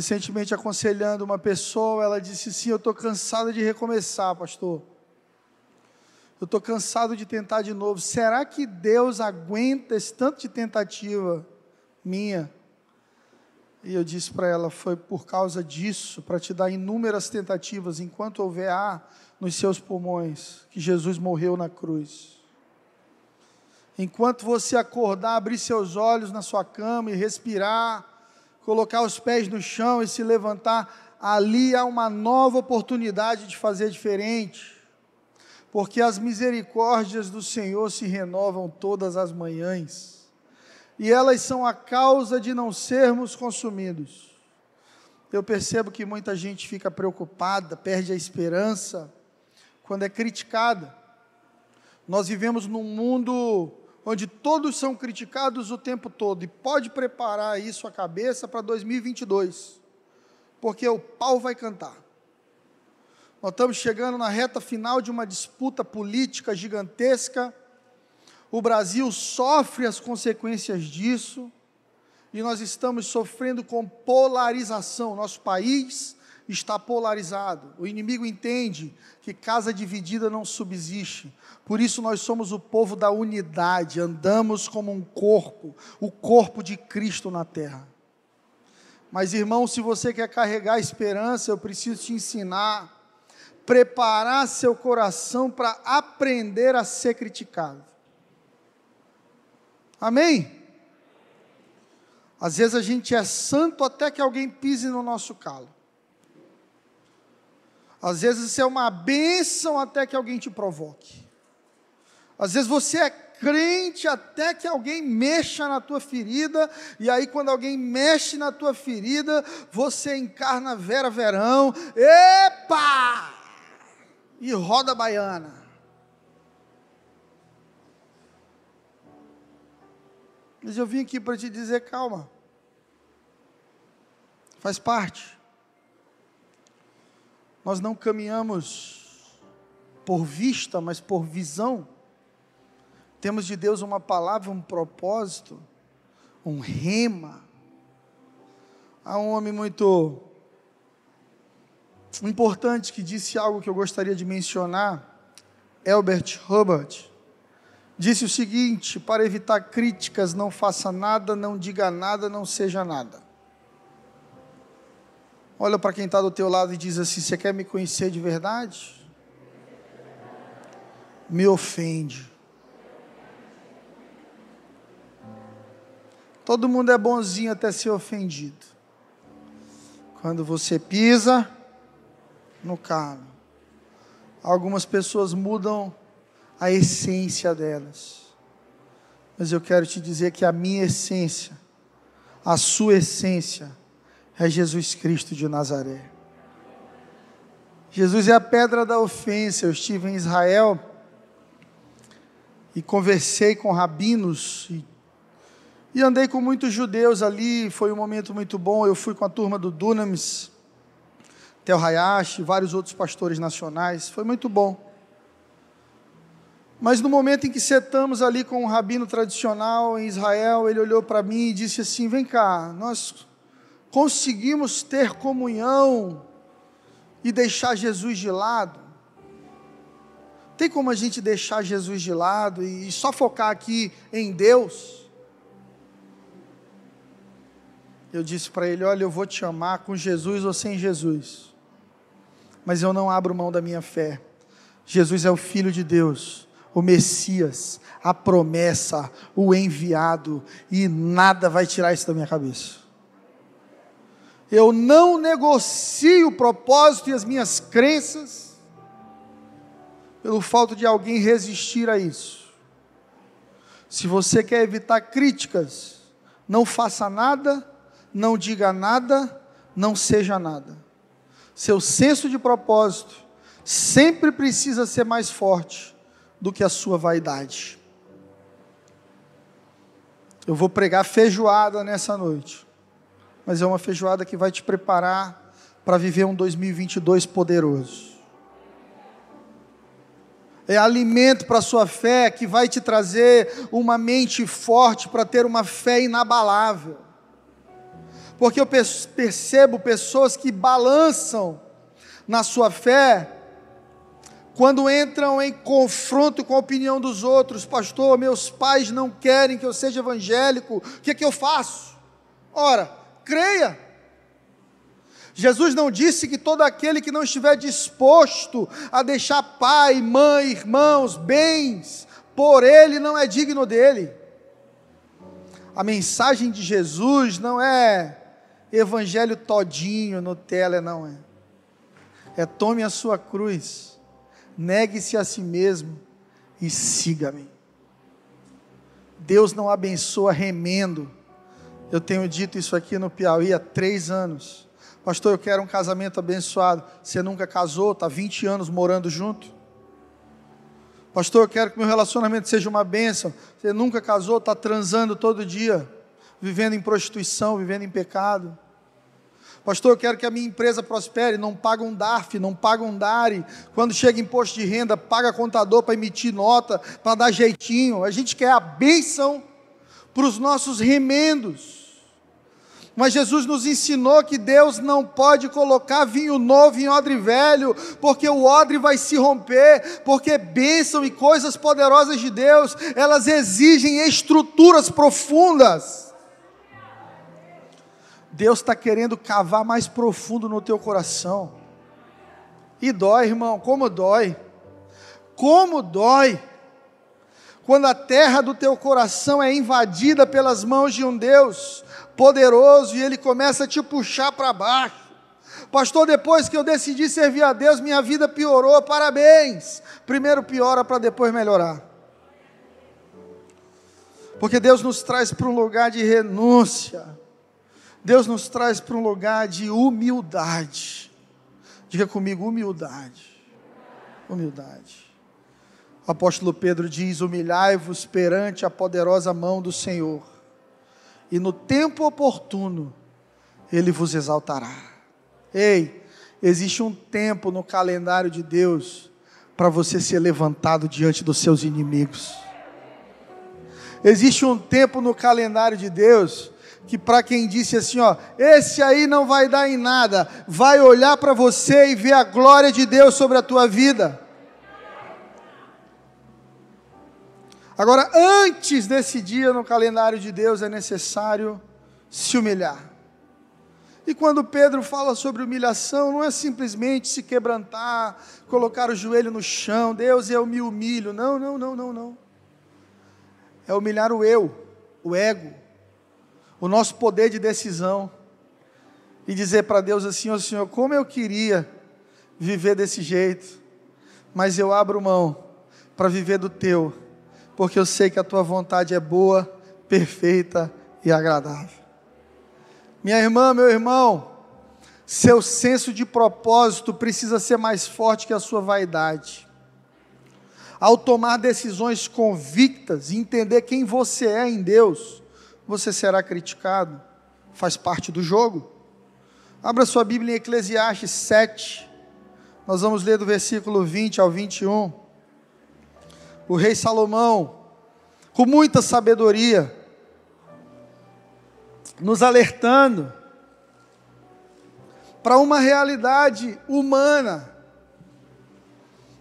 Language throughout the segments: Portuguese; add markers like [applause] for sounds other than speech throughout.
Recentemente aconselhando uma pessoa, ela disse assim: Eu estou cansada de recomeçar, pastor. Eu estou cansado de tentar de novo. Será que Deus aguenta esse tanto de tentativa minha? E eu disse para ela: Foi por causa disso, para te dar inúmeras tentativas, enquanto houver ar nos seus pulmões, que Jesus morreu na cruz. Enquanto você acordar, abrir seus olhos na sua cama e respirar, colocar os pés no chão e se levantar, ali há uma nova oportunidade de fazer diferente, porque as misericórdias do Senhor se renovam todas as manhãs, e elas são a causa de não sermos consumidos. Eu percebo que muita gente fica preocupada, perde a esperança, quando é criticada. Nós vivemos num mundo onde todos são criticados o tempo todo, e pode preparar isso a cabeça para 2022, porque o pau vai cantar. Nós estamos chegando na reta final de uma disputa política gigantesca, o Brasil sofre as consequências disso, e nós estamos sofrendo com polarização. Nosso país está polarizado. O inimigo entende que casa dividida não subsiste. Por isso nós somos o povo da unidade, andamos como um corpo, o corpo de Cristo na terra. Mas irmão, se você quer carregar esperança, eu preciso te ensinar preparar seu coração para aprender a ser criticado. Amém? Às vezes a gente é santo até que alguém pise no nosso calo. Às vezes você é uma bênção até que alguém te provoque. Às vezes você é crente até que alguém mexa na tua ferida, e aí quando alguém mexe na tua ferida, você encarna Vera Verão, epa! E roda baiana. Mas eu vim aqui para te dizer, calma. Faz parte. Nós não caminhamos por vista, mas por visão. Temos de Deus uma palavra, um propósito, um rema. Há um homem muito importante que disse algo que eu gostaria de mencionar, Albert Hubbard. Disse o seguinte: para evitar críticas, não faça nada, não diga nada, não seja nada. Olha para quem está do teu lado e diz assim: Você quer me conhecer de verdade? Me ofende. Todo mundo é bonzinho até ser ofendido. Quando você pisa no carro, algumas pessoas mudam a essência delas. Mas eu quero te dizer que a minha essência, a sua essência, é Jesus Cristo de Nazaré. Jesus é a pedra da ofensa. Eu estive em Israel e conversei com rabinos e, e andei com muitos judeus ali. Foi um momento muito bom. Eu fui com a turma do Dunamis, Tel Hayashi, vários outros pastores nacionais. Foi muito bom. Mas no momento em que sentamos ali com um rabino tradicional em Israel, ele olhou para mim e disse assim: Vem cá, nós conseguimos ter comunhão e deixar Jesus de lado? Tem como a gente deixar Jesus de lado e só focar aqui em Deus? Eu disse para ele: Olha, eu vou te amar com Jesus ou sem Jesus, mas eu não abro mão da minha fé. Jesus é o Filho de Deus, o Messias, a promessa, o enviado, e nada vai tirar isso da minha cabeça. Eu não negocio o propósito e as minhas crenças pelo fato de alguém resistir a isso. Se você quer evitar críticas, não faça nada, não diga nada, não seja nada. Seu senso de propósito sempre precisa ser mais forte do que a sua vaidade. Eu vou pregar feijoada nessa noite mas é uma feijoada que vai te preparar para viver um 2022 poderoso. É alimento para a sua fé que vai te trazer uma mente forte para ter uma fé inabalável. porque eu percebo pessoas que balançam na sua fé quando entram em confronto com a opinião dos outros, pastor, meus pais não querem que eu seja evangélico, o que é que eu faço? Ora, creia. Jesus não disse que todo aquele que não estiver disposto a deixar pai, mãe, irmãos, bens, por ele não é digno dele. A mensagem de Jesus não é evangelho todinho, Nutella, não é. É tome a sua cruz, negue-se a si mesmo e siga-me. Deus não abençoa remendo. Eu tenho dito isso aqui no Piauí há três anos. Pastor, eu quero um casamento abençoado. Você nunca casou, está 20 anos morando junto? Pastor, eu quero que meu relacionamento seja uma bênção. Você nunca casou, está transando todo dia, vivendo em prostituição, vivendo em pecado. Pastor, eu quero que a minha empresa prospere, não paga um DARF, não paga um DARI. Quando chega imposto de renda, paga contador para emitir nota, para dar jeitinho. A gente quer a bênção para os nossos remendos. Mas Jesus nos ensinou que Deus não pode colocar vinho novo em odre velho, porque o odre vai se romper, porque bênção e coisas poderosas de Deus, elas exigem estruturas profundas. Deus está querendo cavar mais profundo no teu coração. E dói, irmão, como dói. Como dói quando a terra do teu coração é invadida pelas mãos de um Deus poderoso e ele começa a te puxar para baixo. Pastor, depois que eu decidi servir a Deus, minha vida piorou. Parabéns. Primeiro piora para depois melhorar. Porque Deus nos traz para um lugar de renúncia. Deus nos traz para um lugar de humildade. Diga comigo, humildade. Humildade. O apóstolo Pedro diz: Humilhai-vos perante a poderosa mão do Senhor, e no tempo oportuno ele vos exaltará. Ei, existe um tempo no calendário de Deus para você ser levantado diante dos seus inimigos. Existe um tempo no calendário de Deus que para quem disse assim, ó, esse aí não vai dar em nada, vai olhar para você e ver a glória de Deus sobre a tua vida. Agora, antes desse dia no calendário de Deus, é necessário se humilhar. E quando Pedro fala sobre humilhação, não é simplesmente se quebrantar, colocar o joelho no chão, Deus, eu me humilho. Não, não, não, não, não. É humilhar o eu, o ego, o nosso poder de decisão. E dizer para Deus assim: Ó oh, Senhor, como eu queria viver desse jeito, mas eu abro mão para viver do teu porque eu sei que a tua vontade é boa, perfeita e agradável. Minha irmã, meu irmão, seu senso de propósito precisa ser mais forte que a sua vaidade. Ao tomar decisões convictas e entender quem você é em Deus, você será criticado, faz parte do jogo. Abra sua Bíblia em Eclesiastes 7, nós vamos ler do versículo 20 ao 21 o rei Salomão, com muita sabedoria, nos alertando para uma realidade humana.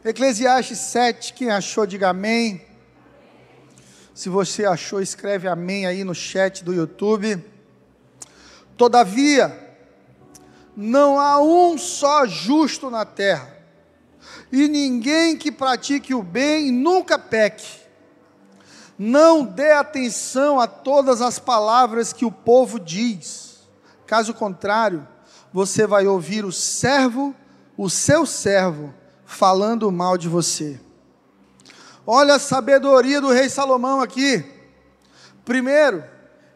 Eclesiastes 7, quem achou, diga amém. Se você achou, escreve amém aí no chat do YouTube. Todavia, não há um só justo na terra e ninguém que pratique o bem nunca peque. Não dê atenção a todas as palavras que o povo diz. Caso contrário, você vai ouvir o servo, o seu servo, falando mal de você. Olha a sabedoria do rei Salomão aqui. Primeiro,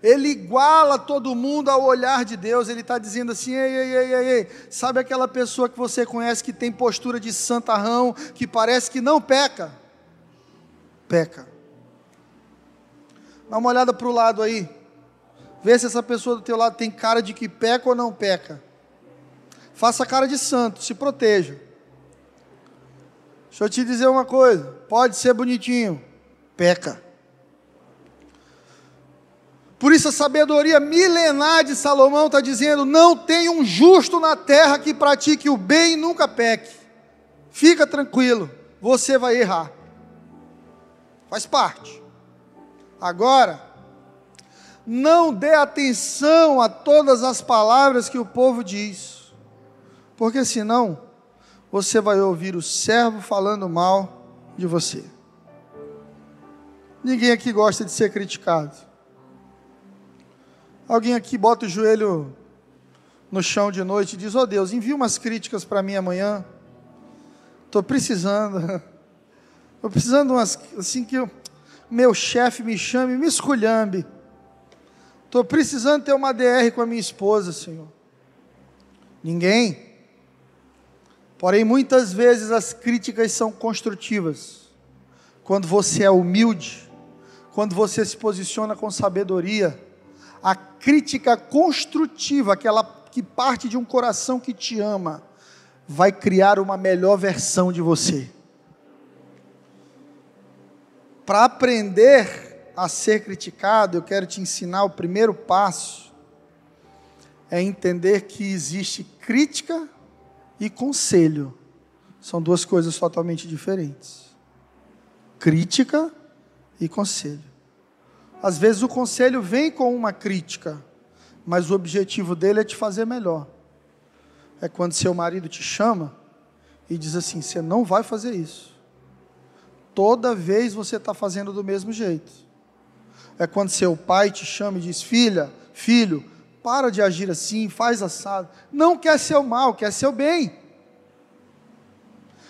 ele iguala todo mundo ao olhar de Deus, ele está dizendo assim: ei, ei, ei, ei, ei, sabe aquela pessoa que você conhece que tem postura de santarrão, que parece que não peca? Peca. Dá uma olhada para o lado aí, vê se essa pessoa do teu lado tem cara de que peca ou não peca. Faça cara de santo, se proteja. Deixa eu te dizer uma coisa: pode ser bonitinho, peca. Por isso a sabedoria milenar de Salomão está dizendo: não tem um justo na terra que pratique o bem e nunca peque. Fica tranquilo, você vai errar. Faz parte. Agora, não dê atenção a todas as palavras que o povo diz, porque senão você vai ouvir o servo falando mal de você. Ninguém aqui gosta de ser criticado. Alguém aqui bota o joelho no chão de noite e diz: Oh Deus, envia umas críticas para mim amanhã. Estou precisando. [laughs] Estou precisando umas, assim que o meu chefe me chame, me esculhambe. Estou precisando ter uma DR com a minha esposa, Senhor. Ninguém. Porém, muitas vezes as críticas são construtivas. Quando você é humilde, quando você se posiciona com sabedoria, a crítica construtiva, aquela que parte de um coração que te ama, vai criar uma melhor versão de você. Para aprender a ser criticado, eu quero te ensinar o primeiro passo é entender que existe crítica e conselho. São duas coisas totalmente diferentes. Crítica e conselho. Às vezes o conselho vem com uma crítica, mas o objetivo dele é te fazer melhor. É quando seu marido te chama e diz assim: você não vai fazer isso. Toda vez você está fazendo do mesmo jeito. É quando seu pai te chama e diz: filha, filho, para de agir assim, faz assado. Não quer seu mal, quer seu bem.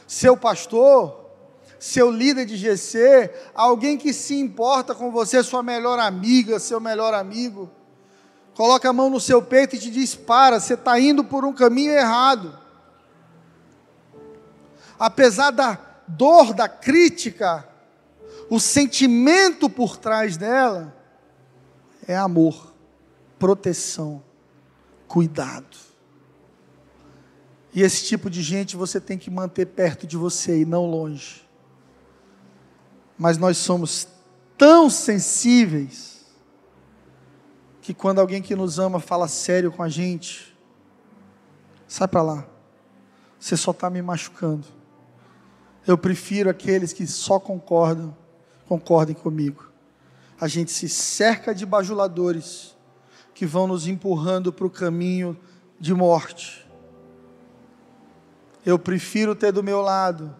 Seu pastor, seu líder de GC, alguém que se importa com você, sua melhor amiga, seu melhor amigo, coloca a mão no seu peito e te diz: para, você está indo por um caminho errado. Apesar da dor, da crítica, o sentimento por trás dela é amor proteção, cuidado. E esse tipo de gente você tem que manter perto de você e não longe. Mas nós somos tão sensíveis que quando alguém que nos ama fala sério com a gente, sai para lá. Você só está me machucando. Eu prefiro aqueles que só concordam, concordem comigo. A gente se cerca de bajuladores que vão nos empurrando para o caminho de morte. Eu prefiro ter do meu lado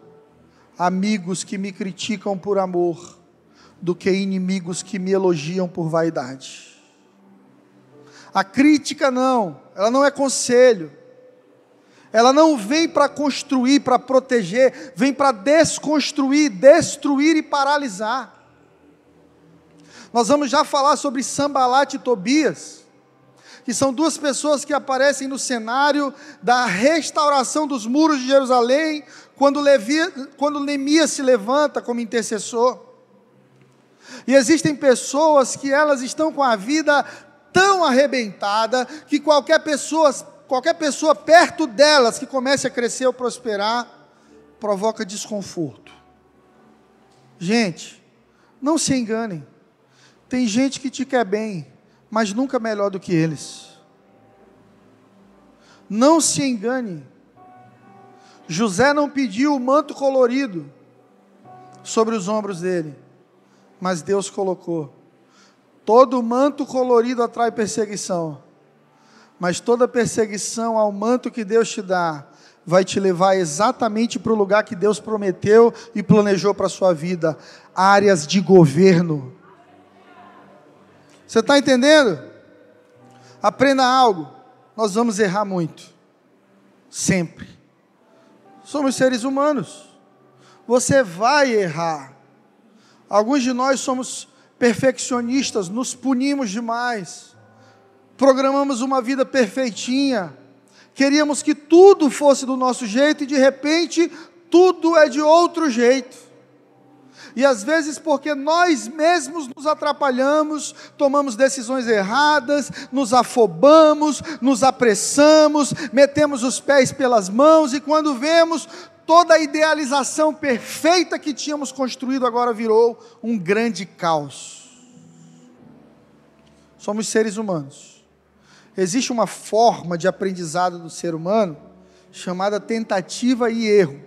amigos que me criticam por amor, do que inimigos que me elogiam por vaidade. A crítica não, ela não é conselho. Ela não vem para construir, para proteger, vem para desconstruir, destruir e paralisar. Nós vamos já falar sobre Sambalat e Tobias que são duas pessoas que aparecem no cenário da restauração dos muros de Jerusalém, quando, Levi, quando Neemias se levanta como intercessor. E existem pessoas que elas estão com a vida tão arrebentada que qualquer pessoa, qualquer pessoa perto delas que comece a crescer ou prosperar provoca desconforto. Gente, não se enganem. Tem gente que te quer bem, mas nunca melhor do que eles. Não se engane. José não pediu o manto colorido sobre os ombros dele, mas Deus colocou. Todo manto colorido atrai perseguição, mas toda perseguição ao manto que Deus te dá vai te levar exatamente para o lugar que Deus prometeu e planejou para a sua vida áreas de governo você está entendendo? Aprenda algo. Nós vamos errar muito. Sempre. Somos seres humanos. Você vai errar. Alguns de nós somos perfeccionistas, nos punimos demais. Programamos uma vida perfeitinha. Queríamos que tudo fosse do nosso jeito e de repente tudo é de outro jeito. E às vezes, porque nós mesmos nos atrapalhamos, tomamos decisões erradas, nos afobamos, nos apressamos, metemos os pés pelas mãos, e quando vemos, toda a idealização perfeita que tínhamos construído agora virou um grande caos. Somos seres humanos. Existe uma forma de aprendizado do ser humano chamada tentativa e erro.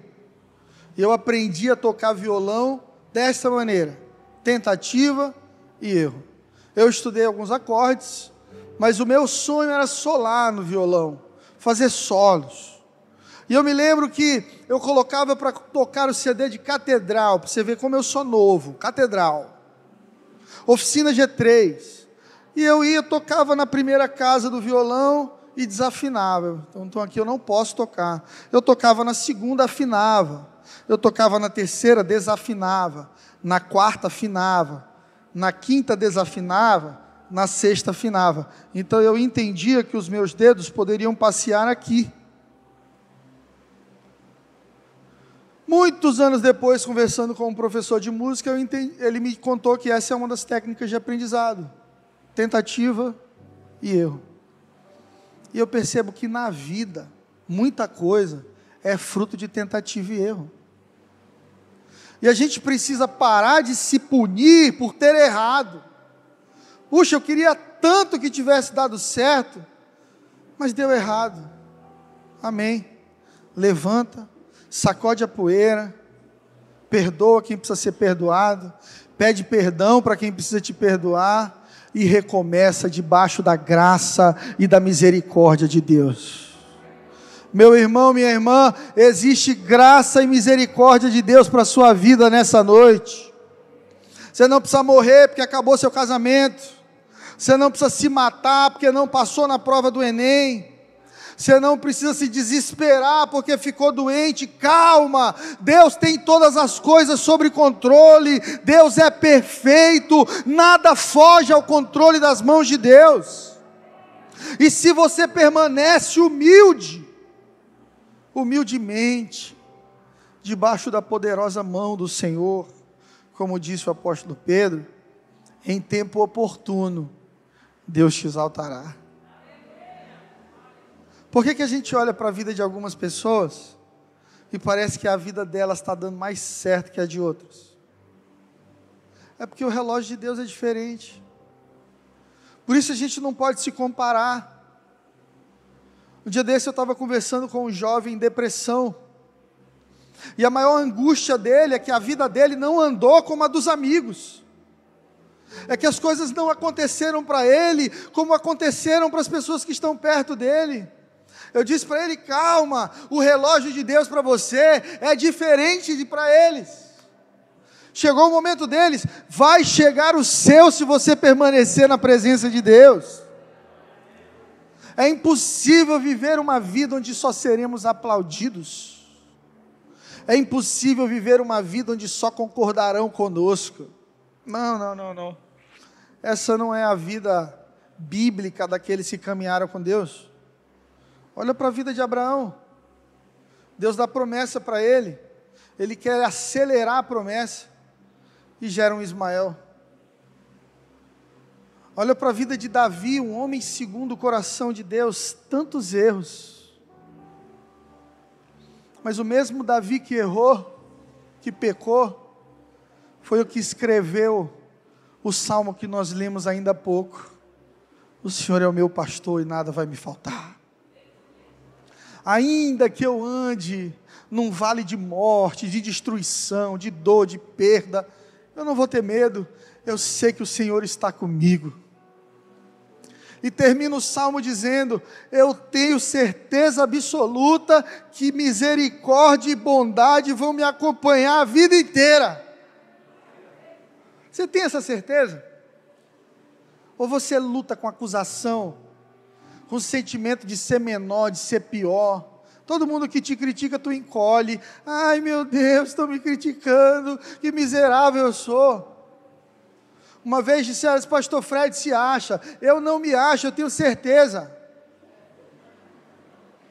Eu aprendi a tocar violão dessa maneira: tentativa e erro. Eu estudei alguns acordes, mas o meu sonho era solar no violão, fazer solos. E eu me lembro que eu colocava para tocar o CD de Catedral, para você ver como eu sou novo, Catedral. Oficina G3. E eu ia, tocava na primeira casa do violão e desafinava. Então, então aqui eu não posso tocar. Eu tocava na segunda, afinava. Eu tocava na terceira, desafinava. Na quarta, afinava. Na quinta, desafinava. Na sexta, afinava. Então eu entendia que os meus dedos poderiam passear aqui. Muitos anos depois, conversando com um professor de música, entendi, ele me contou que essa é uma das técnicas de aprendizado: tentativa e erro. E eu percebo que na vida, muita coisa é fruto de tentativa e erro. E a gente precisa parar de se punir por ter errado. Puxa, eu queria tanto que tivesse dado certo, mas deu errado. Amém. Levanta, sacode a poeira, perdoa quem precisa ser perdoado, pede perdão para quem precisa te perdoar e recomeça debaixo da graça e da misericórdia de Deus. Meu irmão, minha irmã, existe graça e misericórdia de Deus para a sua vida nessa noite. Você não precisa morrer porque acabou seu casamento. Você não precisa se matar porque não passou na prova do Enem. Você não precisa se desesperar porque ficou doente. Calma, Deus tem todas as coisas sob controle. Deus é perfeito. Nada foge ao controle das mãos de Deus. E se você permanece humilde, humildemente, debaixo da poderosa mão do Senhor, como disse o apóstolo Pedro, em tempo oportuno, Deus te exaltará. Por que, que a gente olha para a vida de algumas pessoas e parece que a vida delas está dando mais certo que a de outras? É porque o relógio de Deus é diferente. Por isso a gente não pode se comparar. Um dia desse eu estava conversando com um jovem em depressão. E a maior angústia dele é que a vida dele não andou como a dos amigos. É que as coisas não aconteceram para ele como aconteceram para as pessoas que estão perto dele. Eu disse para ele: calma, o relógio de Deus para você é diferente de para eles. Chegou o momento deles, vai chegar o seu se você permanecer na presença de Deus. É impossível viver uma vida onde só seremos aplaudidos. É impossível viver uma vida onde só concordarão conosco. Não, não, não, não. Essa não é a vida bíblica daqueles que caminharam com Deus. Olha para a vida de Abraão. Deus dá promessa para ele. Ele quer acelerar a promessa e gera um Ismael. Olha para a vida de Davi, um homem segundo o coração de Deus, tantos erros. Mas o mesmo Davi que errou, que pecou, foi o que escreveu o salmo que nós lemos ainda há pouco. O Senhor é o meu pastor e nada vai me faltar ainda que eu ande num vale de morte, de destruição, de dor, de perda, eu não vou ter medo, eu sei que o Senhor está comigo. E termina o salmo dizendo: Eu tenho certeza absoluta que misericórdia e bondade vão me acompanhar a vida inteira. Você tem essa certeza? Ou você luta com acusação, com o sentimento de ser menor, de ser pior. Todo mundo que te critica, tu encolhe. Ai meu Deus, estão me criticando, que miserável eu sou. Uma vez disseram, pastor Fred se acha. Eu não me acho, eu tenho certeza.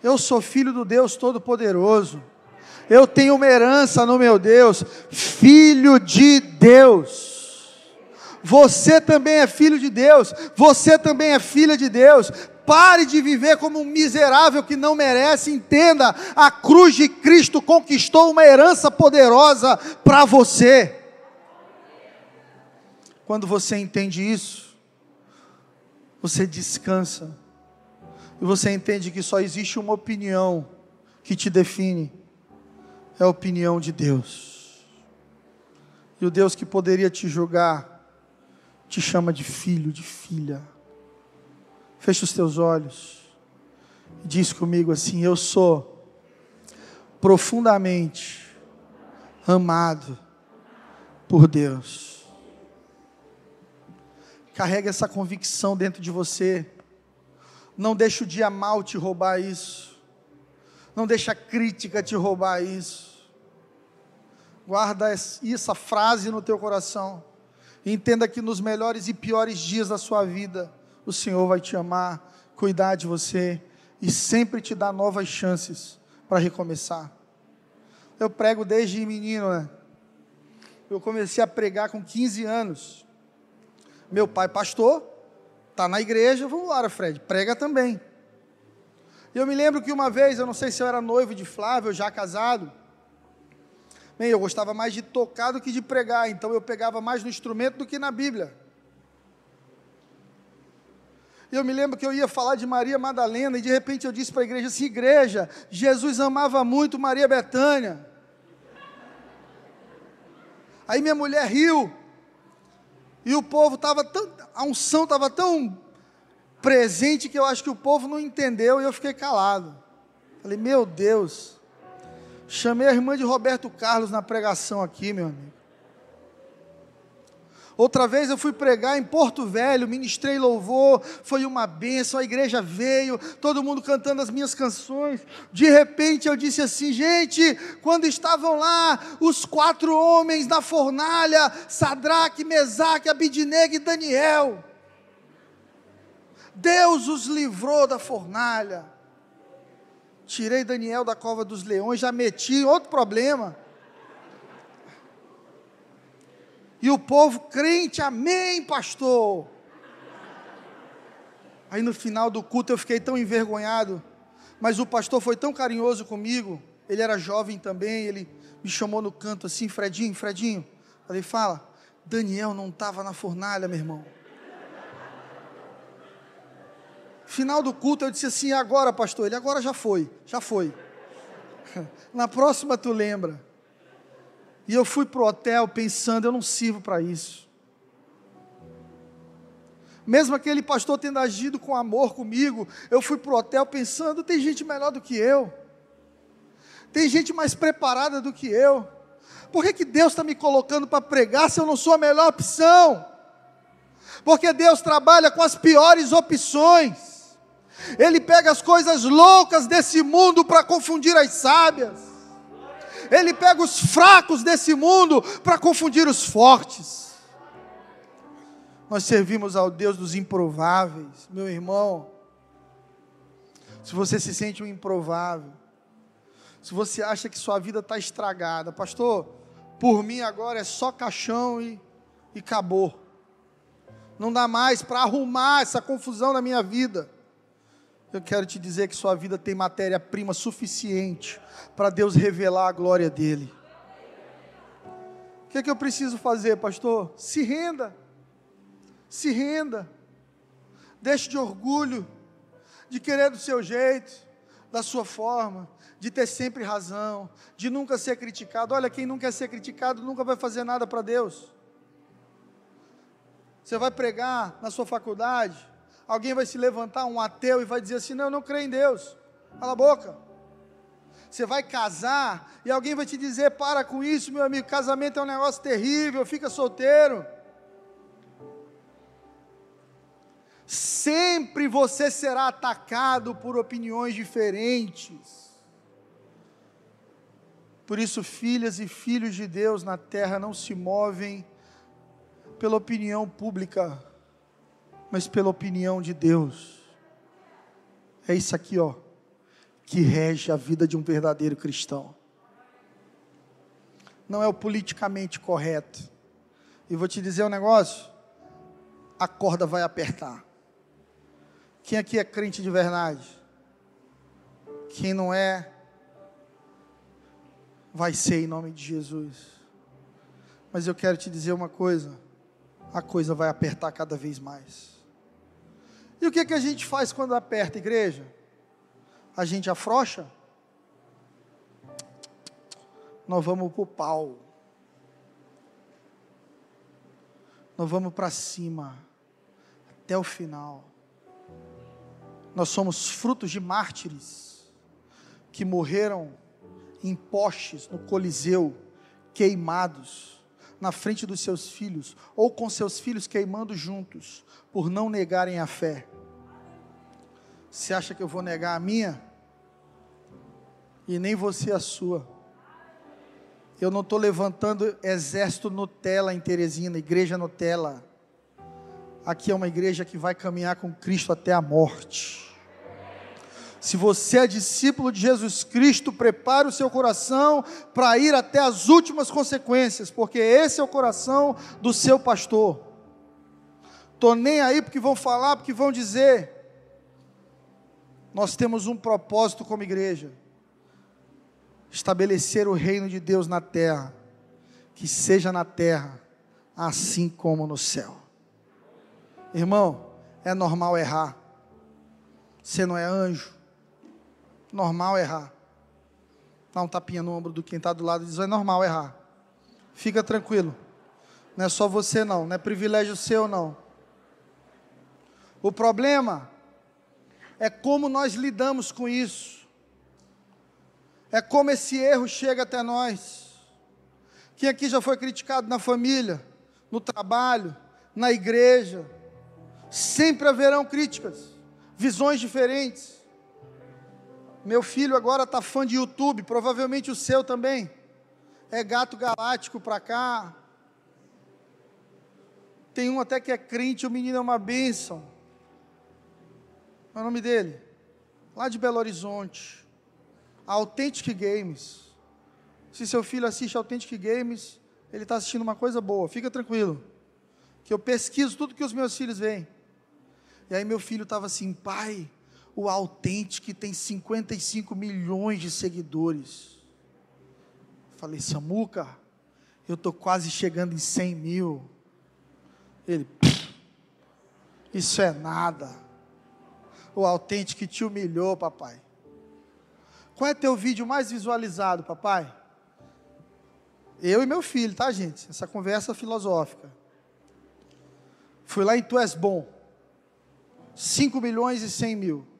Eu sou filho do Deus Todo-Poderoso. Eu tenho uma herança no meu Deus, filho de Deus. Você também é filho de Deus, você também é filha de Deus. Pare de viver como um miserável que não merece. Entenda: a cruz de Cristo conquistou uma herança poderosa para você. Quando você entende isso, você descansa e você entende que só existe uma opinião que te define é a opinião de Deus. E o Deus que poderia te julgar te chama de filho, de filha. Fecha os teus olhos e diz comigo assim: Eu sou profundamente amado por Deus. Carrega essa convicção dentro de você. Não deixe o dia mal te roubar isso. Não deixe a crítica te roubar isso. Guarda essa frase no teu coração. Entenda que nos melhores e piores dias da sua vida, o Senhor vai te amar, cuidar de você e sempre te dar novas chances para recomeçar. Eu prego desde menino, né? Eu comecei a pregar com 15 anos. Meu pai, pastor, tá na igreja, vamos lá, Fred, prega também. Eu me lembro que uma vez, eu não sei se eu era noivo de Flávio, já casado, Bem, eu gostava mais de tocar do que de pregar, então eu pegava mais no instrumento do que na Bíblia. Eu me lembro que eu ia falar de Maria Madalena e de repente eu disse para a igreja assim: igreja, Jesus amava muito Maria Betânia. Aí minha mulher riu. E o povo estava tão. A unção estava tão presente que eu acho que o povo não entendeu e eu fiquei calado. Falei, meu Deus. Chamei a irmã de Roberto Carlos na pregação aqui, meu amigo. Outra vez eu fui pregar em Porto Velho, ministrei louvor, foi uma bênção, a igreja veio, todo mundo cantando as minhas canções. De repente eu disse assim: gente, quando estavam lá os quatro homens na fornalha, Sadraque, Mesaque, Abidnego e Daniel, Deus os livrou da fornalha tirei Daniel da cova dos leões, já meti outro problema. E o povo crente, amém, pastor. Aí no final do culto eu fiquei tão envergonhado, mas o pastor foi tão carinhoso comigo, ele era jovem também, ele me chamou no canto assim, Fredinho, Fredinho. Falei, fala, Daniel não estava na fornalha, meu irmão. Final do culto eu disse assim: agora, pastor? Ele agora já foi, já foi. [laughs] Na próxima tu lembra. E eu fui para o hotel pensando: eu não sirvo para isso. Mesmo aquele pastor tendo agido com amor comigo, eu fui para o hotel pensando: tem gente melhor do que eu, tem gente mais preparada do que eu. Por que, que Deus está me colocando para pregar se eu não sou a melhor opção? Porque Deus trabalha com as piores opções. Ele pega as coisas loucas desse mundo para confundir as sábias. Ele pega os fracos desse mundo para confundir os fortes. Nós servimos ao Deus dos improváveis, meu irmão. Se você se sente um improvável, se você acha que sua vida está estragada, pastor, por mim agora é só caixão e, e acabou. Não dá mais para arrumar essa confusão na minha vida eu quero te dizer que sua vida tem matéria-prima suficiente para Deus revelar a glória dele. O que, é que eu preciso fazer, pastor? Se renda. Se renda. Deixe de orgulho, de querer do seu jeito, da sua forma, de ter sempre razão, de nunca ser criticado. Olha, quem não quer ser criticado nunca vai fazer nada para Deus. Você vai pregar na sua faculdade, alguém vai se levantar, um ateu, e vai dizer assim: Não, eu não creio em Deus. Cala a boca. Você vai casar e alguém vai te dizer: Para com isso, meu amigo, casamento é um negócio terrível, fica solteiro. Sempre você será atacado por opiniões diferentes. Por isso, filhas e filhos de Deus na terra não se movem pela opinião pública mas pela opinião de Deus. É isso aqui, ó, que rege a vida de um verdadeiro cristão. Não é o politicamente correto. E vou te dizer um negócio: a corda vai apertar. Quem aqui é crente de verdade? Quem não é, vai ser em nome de Jesus. Mas eu quero te dizer uma coisa: a coisa vai apertar cada vez mais. E o que, que a gente faz quando aperta, igreja? A gente afrouxa? Nós vamos para o pau. Nós vamos para cima, até o final. Nós somos frutos de mártires que morreram em postes no Coliseu, queimados na frente dos seus filhos, ou com seus filhos queimando juntos, por não negarem a fé. Você acha que eu vou negar a minha? E nem você a sua. Eu não estou levantando exército Nutella em Teresina, igreja Nutella. Aqui é uma igreja que vai caminhar com Cristo até a morte. Se você é discípulo de Jesus Cristo, prepare o seu coração para ir até as últimas consequências, porque esse é o coração do seu pastor. Estou nem aí porque vão falar, porque vão dizer. Nós temos um propósito como igreja: estabelecer o reino de Deus na terra, que seja na terra, assim como no céu. Irmão, é normal errar. Você não é anjo normal errar. Dá um tapinha no ombro do quem está do lado e diz: é normal errar. Fica tranquilo. Não é só você, não. Não é privilégio seu, não. O problema é como nós lidamos com isso. É como esse erro chega até nós. Quem aqui já foi criticado na família, no trabalho, na igreja? Sempre haverão críticas, visões diferentes. Meu filho agora está fã de YouTube, provavelmente o seu também. É gato galáctico para cá. Tem um até que é crente, o menino é uma bênção. Qual é o nome dele? Lá de Belo Horizonte. Authentic Games. Se seu filho assiste Authentic Games, ele está assistindo uma coisa boa, fica tranquilo. Que eu pesquiso tudo que os meus filhos veem. E aí meu filho estava assim, pai, o Authentic tem 55 milhões de seguidores. Falei, Samuca, eu estou quase chegando em 100 mil. Ele, isso é nada. O Authentic te humilhou, papai. Qual é teu vídeo mais visualizado, papai? Eu e meu filho, tá, gente? Essa conversa filosófica. Fui lá em Tu És Bom. 5 milhões e 100 mil.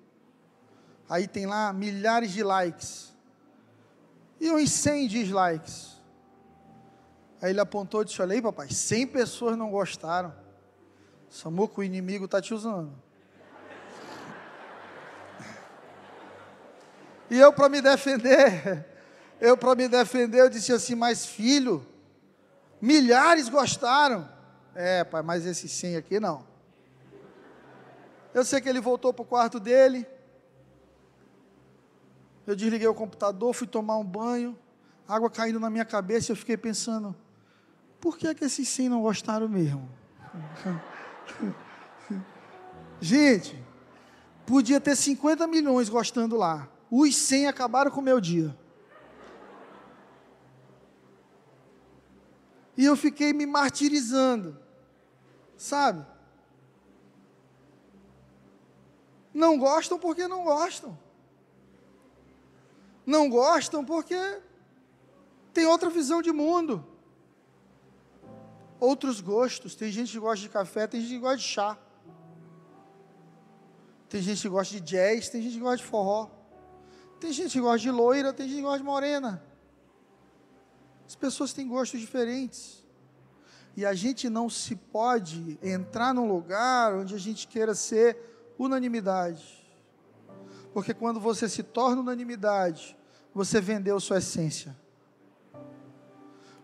Aí tem lá milhares de likes. E uns 100 dislikes. Aí ele apontou e disse: Olha aí, papai, 100 pessoas não gostaram. Samuco, o inimigo está te usando. [laughs] E eu, para me defender, eu, para me defender, eu disse assim: Mas filho, milhares gostaram. É, pai, mas esse 100 aqui não. Eu sei que ele voltou para o quarto dele eu desliguei o computador, fui tomar um banho, água caindo na minha cabeça e eu fiquei pensando: por que, é que esses sim não gostaram mesmo? [laughs] Gente, podia ter 50 milhões gostando lá. Os 100 acabaram com o meu dia. E eu fiquei me martirizando. Sabe? Não gostam porque não gostam não gostam porque tem outra visão de mundo, outros gostos. Tem gente que gosta de café, tem gente que gosta de chá, tem gente que gosta de jazz, tem gente que gosta de forró, tem gente que gosta de loira, tem gente que gosta de morena. As pessoas têm gostos diferentes. E a gente não se pode entrar num lugar onde a gente queira ser unanimidade. Porque quando você se torna unanimidade, você vendeu sua essência.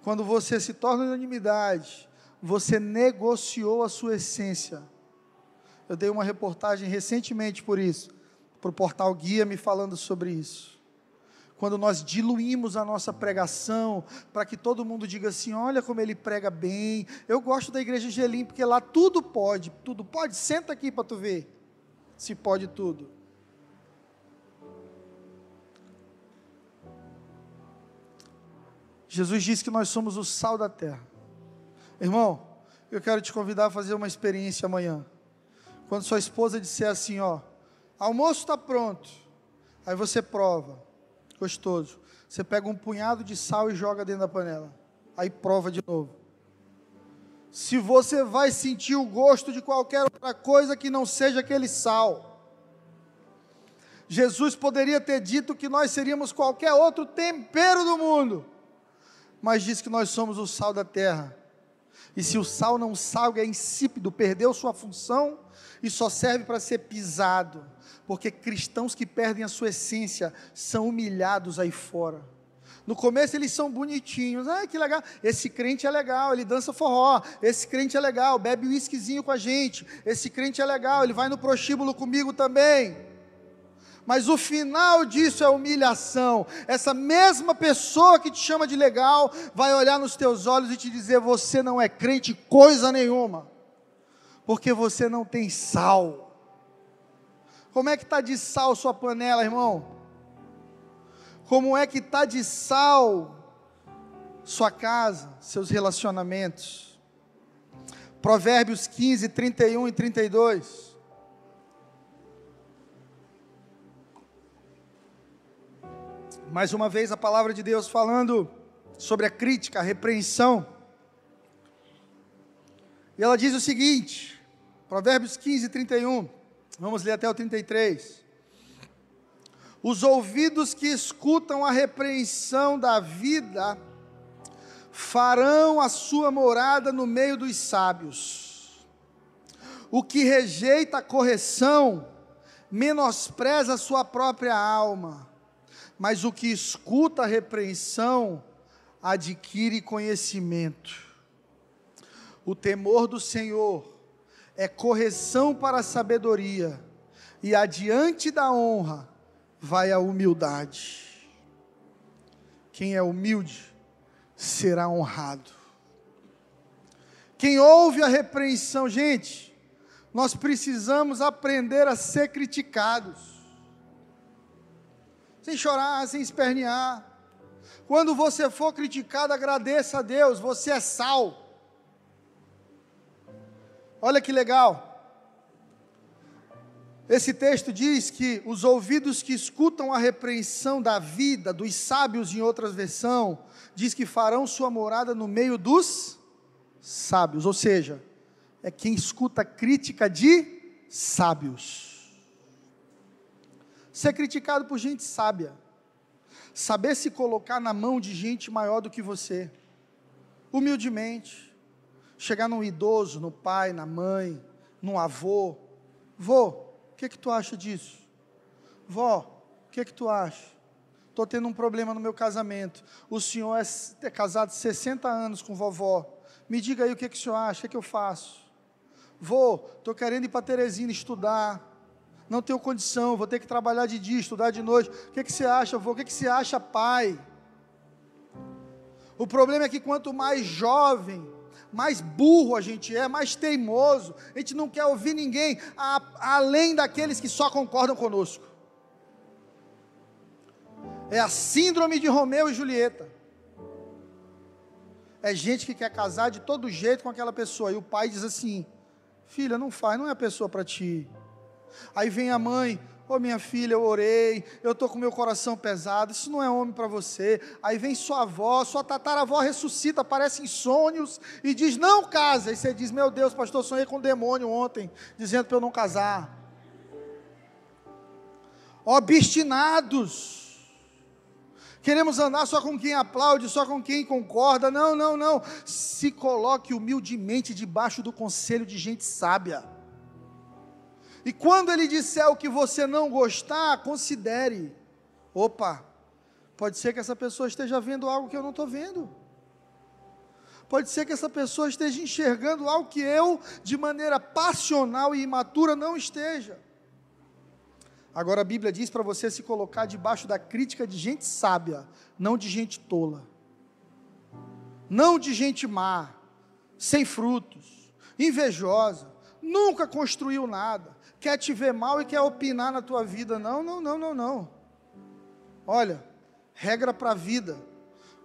Quando você se torna unanimidade, você negociou a sua essência. Eu dei uma reportagem recentemente por isso, para o portal Guia me falando sobre isso. Quando nós diluímos a nossa pregação, para que todo mundo diga assim: olha como ele prega bem. Eu gosto da igreja Gelim, porque lá tudo pode, tudo pode. Senta aqui para tu ver se pode tudo. Jesus disse que nós somos o sal da terra. Irmão, eu quero te convidar a fazer uma experiência amanhã. Quando sua esposa disser assim, ó, almoço está pronto. Aí você prova, gostoso. Você pega um punhado de sal e joga dentro da panela. Aí prova de novo. Se você vai sentir o gosto de qualquer outra coisa que não seja aquele sal. Jesus poderia ter dito que nós seríamos qualquer outro tempero do mundo, mas diz que nós somos o sal da terra. E se o sal não salga, é insípido, perdeu sua função e só serve para ser pisado, porque cristãos que perdem a sua essência são humilhados aí fora. No começo eles são bonitinhos, ah, que legal, esse crente é legal, ele dança forró, esse crente é legal, bebe uísquezinho com a gente, esse crente é legal, ele vai no prostíbulo comigo também mas o final disso é humilhação. Essa mesma pessoa que te chama de legal vai olhar nos teus olhos e te dizer: você não é crente coisa nenhuma, porque você não tem sal. Como é que está de sal sua panela, irmão? Como é que está de sal sua casa, seus relacionamentos? Provérbios 15, 31 e 32. Mais uma vez a palavra de Deus falando sobre a crítica, a repreensão. E ela diz o seguinte, Provérbios 15, 31, vamos ler até o 33. Os ouvidos que escutam a repreensão da vida farão a sua morada no meio dos sábios. O que rejeita a correção menospreza a sua própria alma mas o que escuta a repreensão adquire conhecimento. O temor do Senhor é correção para a sabedoria, e adiante da honra vai a humildade. Quem é humilde será honrado. Quem ouve a repreensão, gente, nós precisamos aprender a ser criticados sem chorar, sem espernear. Quando você for criticado, agradeça a Deus, você é sal. Olha que legal. Esse texto diz que os ouvidos que escutam a repreensão da vida, dos sábios em outras versões, diz que farão sua morada no meio dos sábios, ou seja, é quem escuta crítica de sábios ser criticado por gente sábia, saber se colocar na mão de gente maior do que você, humildemente, chegar num idoso, no pai, na mãe, num avô, vô, o que que tu acha disso? Vó, o que que tu acha? Estou tendo um problema no meu casamento. O senhor é, é casado 60 anos com vovó. Me diga aí o que, que o senhor acha, o que, que eu faço? Vô, estou querendo ir para Teresina estudar não tenho condição, vou ter que trabalhar de dia, estudar de noite. O que, que você acha, avô? O que, que você acha, pai? O problema é que quanto mais jovem, mais burro a gente é, mais teimoso, a gente não quer ouvir ninguém a, além daqueles que só concordam conosco. É a síndrome de Romeu e Julieta. É gente que quer casar de todo jeito com aquela pessoa. E o pai diz assim: Filha, não faz, não é a pessoa para ti. Aí vem a mãe, ô oh, minha filha, eu orei, eu estou com meu coração pesado, isso não é homem para você. Aí vem sua avó, sua tataravó ressuscita, aparece em sonhos e diz: Não casa. Aí você diz: Meu Deus, pastor, sonhei com um demônio ontem, dizendo para eu não casar. Obstinados. Queremos andar só com quem aplaude, só com quem concorda. Não, não, não. Se coloque humildemente debaixo do conselho de gente sábia. E quando ele disser o que você não gostar, considere: opa, pode ser que essa pessoa esteja vendo algo que eu não estou vendo. Pode ser que essa pessoa esteja enxergando algo que eu, de maneira passional e imatura, não esteja. Agora a Bíblia diz para você se colocar debaixo da crítica de gente sábia, não de gente tola, não de gente má, sem frutos, invejosa, nunca construiu nada, quer te ver mal e quer opinar na tua vida. Não, não, não, não, não. Olha, regra para a vida.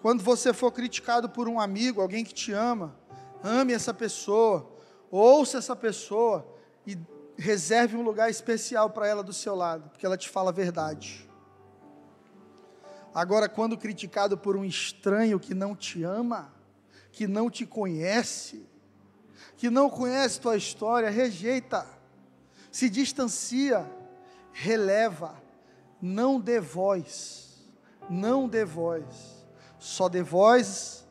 Quando você for criticado por um amigo, alguém que te ama, ame essa pessoa, ouça essa pessoa e reserve um lugar especial para ela do seu lado, porque ela te fala a verdade. Agora, quando criticado por um estranho que não te ama, que não te conhece, que não conhece tua história, rejeita, se distancia, releva, não dê voz, não dê voz, só dê voz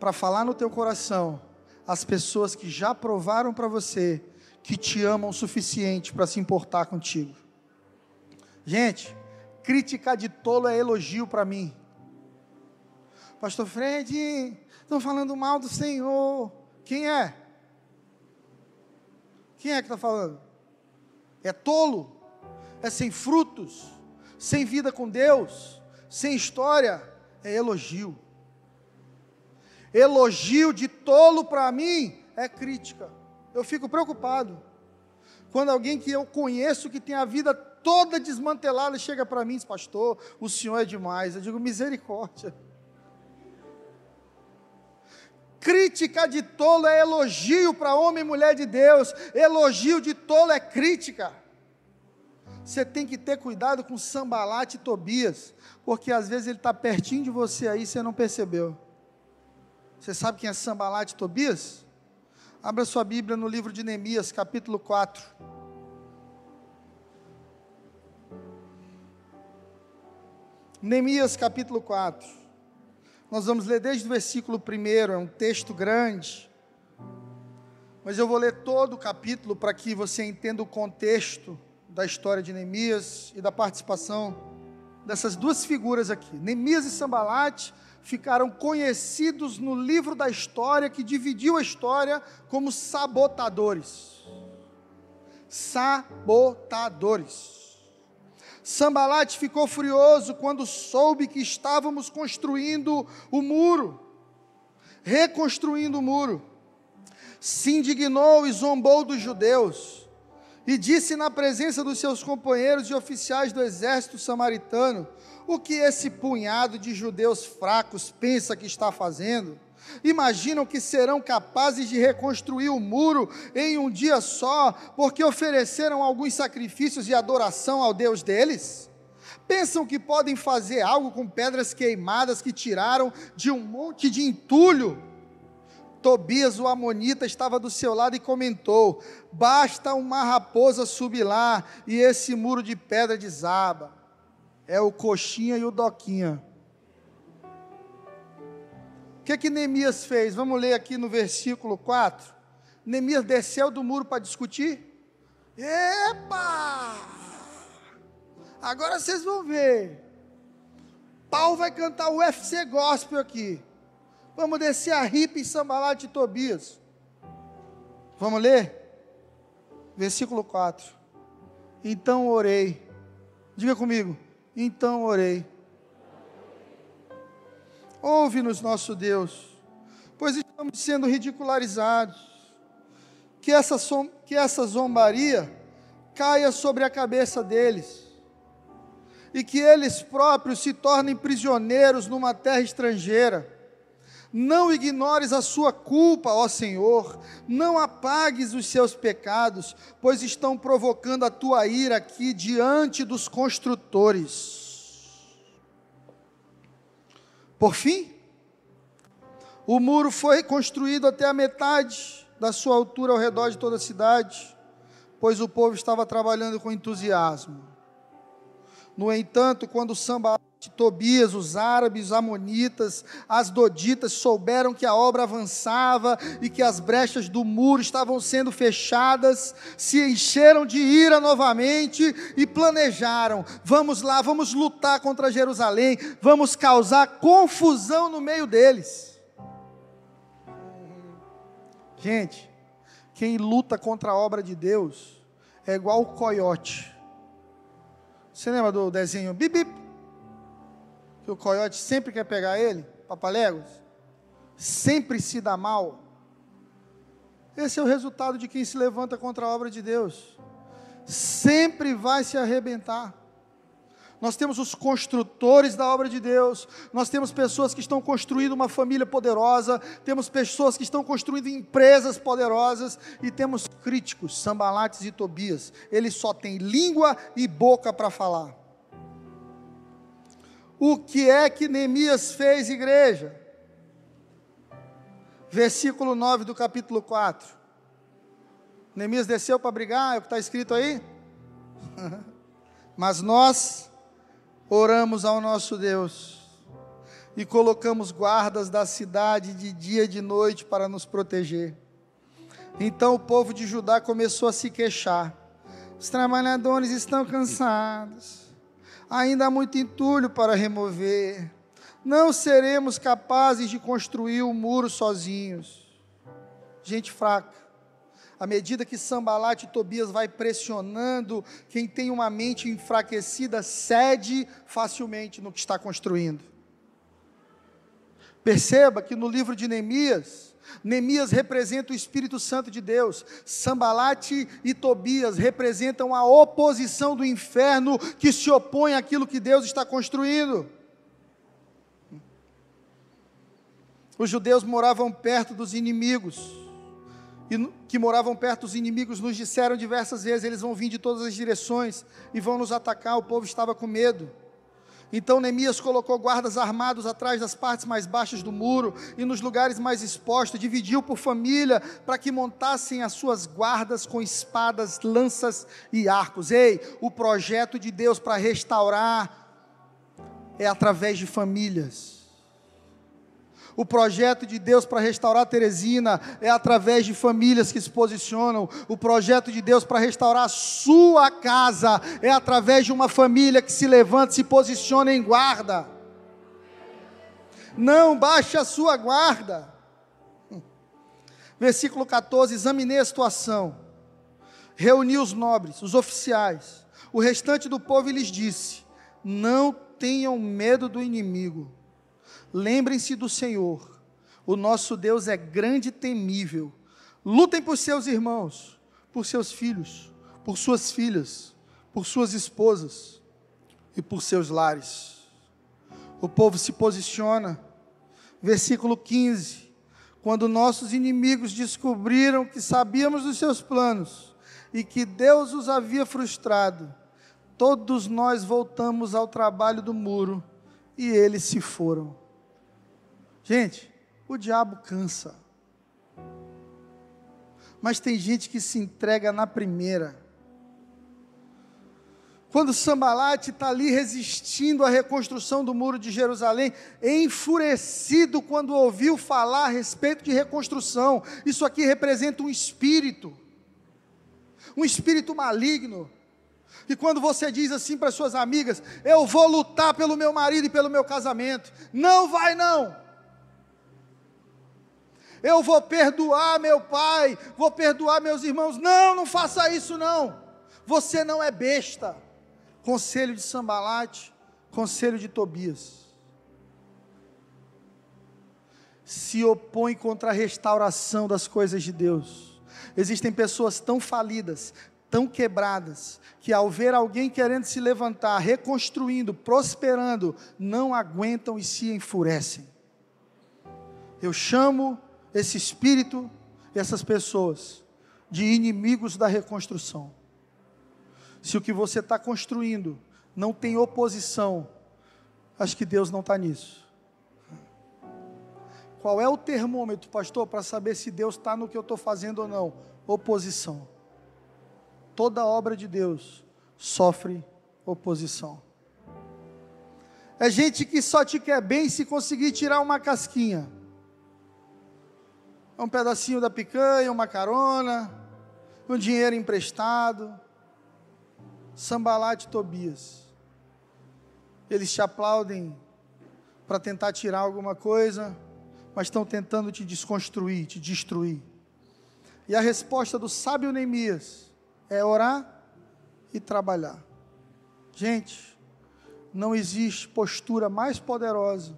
para falar no teu coração as pessoas que já provaram para você que te amam o suficiente para se importar contigo. Gente, criticar de tolo é elogio para mim. Pastor Fred, estão falando mal do Senhor. Quem é? Quem é que está falando? É tolo, é sem frutos, sem vida com Deus, sem história, é elogio. Elogio de tolo para mim é crítica. Eu fico preocupado. Quando alguém que eu conheço, que tem a vida toda desmantelada, chega para mim e diz, pastor, o senhor é demais. Eu digo, misericórdia. Crítica de tolo é elogio para homem e mulher de Deus. Elogio de tolo é crítica. Você tem que ter cuidado com Sambalate e Tobias, porque às vezes ele está pertinho de você aí e você não percebeu. Você sabe quem é Sambalate e Tobias? Abra sua Bíblia no livro de Neemias, capítulo 4. Neemias, capítulo 4. Nós vamos ler desde o versículo 1, é um texto grande. Mas eu vou ler todo o capítulo para que você entenda o contexto da história de Neemias e da participação dessas duas figuras aqui. Neemias e Sambalate ficaram conhecidos no livro da história que dividiu a história como sabotadores. Sabotadores. Sambalate ficou furioso quando soube que estávamos construindo o muro, reconstruindo o muro. Se indignou e zombou dos judeus, e disse na presença dos seus companheiros e oficiais do exército samaritano: o que esse punhado de judeus fracos pensa que está fazendo? Imaginam que serão capazes de reconstruir o muro em um dia só, porque ofereceram alguns sacrifícios e adoração ao Deus deles? Pensam que podem fazer algo com pedras queimadas que tiraram de um monte de entulho? Tobias, o Amonita, estava do seu lado e comentou: Basta uma raposa subir lá e esse muro de pedra desaba é o coxinha e o doquinha. O que que Neemias fez? Vamos ler aqui no versículo 4. Neemias desceu do muro para discutir. Epa! Agora vocês vão ver. Paulo vai cantar o UFC Gospel aqui. Vamos descer a ripa e sambalá de Tobias. Vamos ler? Versículo 4. Então orei. Diga comigo. Então orei. Ouve-nos, nosso Deus, pois estamos sendo ridicularizados. Que essa, que essa zombaria caia sobre a cabeça deles, e que eles próprios se tornem prisioneiros numa terra estrangeira não ignores a sua culpa, ó Senhor, não apagues os seus pecados, pois estão provocando a tua ira aqui diante dos construtores. Por fim, o muro foi construído até a metade da sua altura ao redor de toda a cidade, pois o povo estava trabalhando com entusiasmo. No entanto, quando Samba Tobias, os árabes, os amonitas, as doditas souberam que a obra avançava e que as brechas do muro estavam sendo fechadas, se encheram de ira novamente e planejaram: vamos lá, vamos lutar contra Jerusalém, vamos causar confusão no meio deles. Gente, quem luta contra a obra de Deus é igual o coiote. Você lembra do desenho? Bip, bip que o coiote sempre quer pegar ele, papaléguas, sempre se dá mal. Esse é o resultado de quem se levanta contra a obra de Deus. Sempre vai se arrebentar. nós temos os construtores da obra de Deus, nós temos pessoas que estão construindo uma família poderosa, temos pessoas que estão construindo empresas poderosas e temos críticos, Sambalates e Tobias. Eles só têm língua e boca para falar. O que é que Neemias fez, igreja? Versículo 9 do capítulo 4. Neemias desceu para brigar, é o que está escrito aí? [laughs] Mas nós oramos ao nosso Deus e colocamos guardas da cidade de dia e de noite para nos proteger. Então o povo de Judá começou a se queixar. Os trabalhadores estão cansados. Ainda há muito entulho para remover. Não seremos capazes de construir o um muro sozinhos. Gente fraca à medida que Sambalat e Tobias vai pressionando, quem tem uma mente enfraquecida cede facilmente no que está construindo. Perceba que no livro de Neemias, Neemias representa o Espírito Santo de Deus, Sambalate e Tobias representam a oposição do inferno que se opõe àquilo que Deus está construindo. Os judeus moravam perto dos inimigos, e que moravam perto dos inimigos nos disseram diversas vezes: eles vão vir de todas as direções e vão nos atacar. O povo estava com medo. Então Neemias colocou guardas armados atrás das partes mais baixas do muro e nos lugares mais expostos, dividiu por família para que montassem as suas guardas com espadas, lanças e arcos. Ei, o projeto de Deus para restaurar é através de famílias. O projeto de Deus para restaurar Teresina é através de famílias que se posicionam. O projeto de Deus para restaurar a sua casa é através de uma família que se levanta, se posiciona em guarda. Não baixe a sua guarda. Versículo 14: examinei a situação, reuni os nobres, os oficiais, o restante do povo e lhes disse: Não tenham medo do inimigo Lembrem-se do Senhor. O nosso Deus é grande e temível. Lutem por seus irmãos, por seus filhos, por suas filhas, por suas esposas e por seus lares. O povo se posiciona. Versículo 15. Quando nossos inimigos descobriram que sabíamos dos seus planos e que Deus os havia frustrado, todos nós voltamos ao trabalho do muro e eles se foram. Gente, o diabo cansa. Mas tem gente que se entrega na primeira. Quando Sambalate está ali resistindo à reconstrução do muro de Jerusalém, enfurecido quando ouviu falar a respeito de reconstrução, isso aqui representa um espírito, um espírito maligno. E quando você diz assim para suas amigas: Eu vou lutar pelo meu marido e pelo meu casamento, não vai não eu vou perdoar meu pai, vou perdoar meus irmãos. Não, não faça isso não. Você não é besta. Conselho de Sambalate, conselho de Tobias. Se opõe contra a restauração das coisas de Deus. Existem pessoas tão falidas, tão quebradas, que ao ver alguém querendo se levantar, reconstruindo, prosperando, não aguentam e se enfurecem. Eu chamo esse espírito e essas pessoas de inimigos da reconstrução. Se o que você está construindo não tem oposição, acho que Deus não está nisso. Qual é o termômetro, pastor, para saber se Deus está no que eu estou fazendo ou não? Oposição. Toda obra de Deus sofre oposição. É gente que só te quer bem se conseguir tirar uma casquinha um pedacinho da picanha, uma carona, um dinheiro emprestado. Sambalate Tobias. Eles te aplaudem para tentar tirar alguma coisa, mas estão tentando te desconstruir, te destruir. E a resposta do sábio Neemias é orar e trabalhar. Gente, não existe postura mais poderosa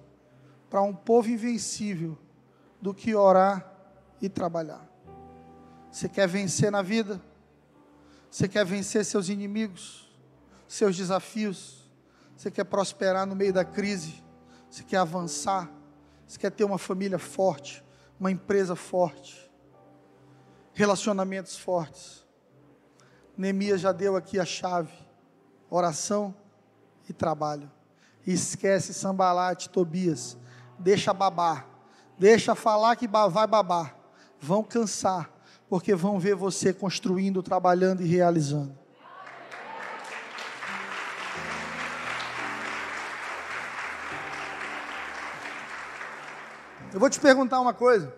para um povo invencível do que orar e trabalhar. Você quer vencer na vida? Você quer vencer seus inimigos, seus desafios? Você quer prosperar no meio da crise? Você quer avançar? Você quer ter uma família forte, uma empresa forte, relacionamentos fortes? Neemias já deu aqui a chave: oração e trabalho. E esquece Sambalate, Tobias. Deixa babar. Deixa falar que vai babar. Vão cansar, porque vão ver você construindo, trabalhando e realizando. Eu vou te perguntar uma coisa.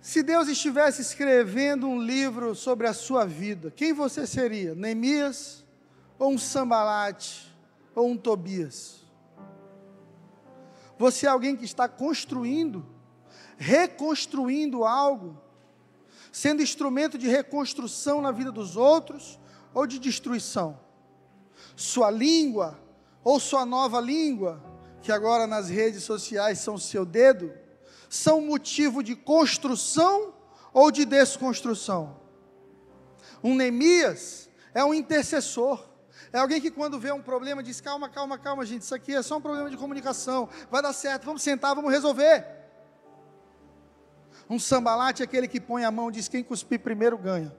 Se Deus estivesse escrevendo um livro sobre a sua vida, quem você seria? Neemias ou um Sambalate ou um Tobias? Você é alguém que está construindo, reconstruindo algo, sendo instrumento de reconstrução na vida dos outros ou de destruição? Sua língua ou sua nova língua que agora nas redes sociais são seu dedo, são motivo de construção ou de desconstrução? Um Neemias é um intercessor. É alguém que quando vê um problema diz: calma, calma, calma, gente, isso aqui é só um problema de comunicação, vai dar certo, vamos sentar, vamos resolver. Um sambalate é aquele que põe a mão e diz: quem cuspir primeiro ganha.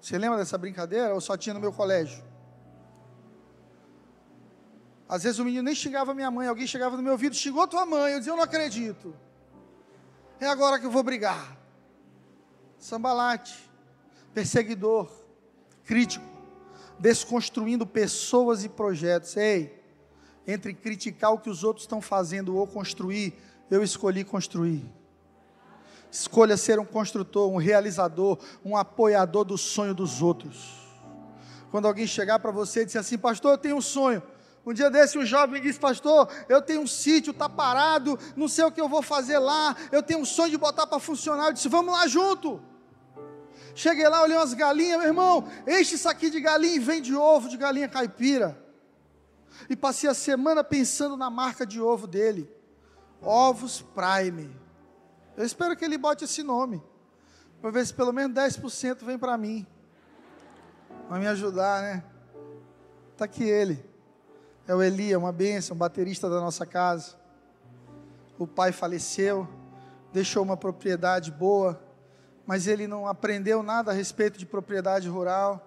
Você lembra dessa brincadeira? Ou só tinha no meu colégio? Às vezes o menino nem xingava minha mãe, alguém chegava no meu ouvido, xingou tua mãe, eu dizia, eu não acredito. É agora que eu vou brigar. Sambalate, perseguidor, crítico, desconstruindo pessoas e projetos. Ei, entre criticar o que os outros estão fazendo ou construir, eu escolhi construir. Escolha ser um construtor, um realizador, um apoiador do sonho dos outros. Quando alguém chegar para você e disser assim, pastor, eu tenho um sonho. Um dia desse um jovem disse, pastor, eu tenho um sítio, está parado, não sei o que eu vou fazer lá, eu tenho um sonho de botar para funcionar. Eu disse, vamos lá junto. Cheguei lá, olhei umas galinhas, meu irmão, enche isso aqui de galinha e vende ovo de galinha caipira. E passei a semana pensando na marca de ovo dele. Ovos Prime. Eu espero que ele bote esse nome. Para ver se pelo menos 10% vem para mim. Vai me ajudar, né? Está aqui ele é o Elia, uma bênção, baterista da nossa casa. O pai faleceu, deixou uma propriedade boa, mas ele não aprendeu nada a respeito de propriedade rural.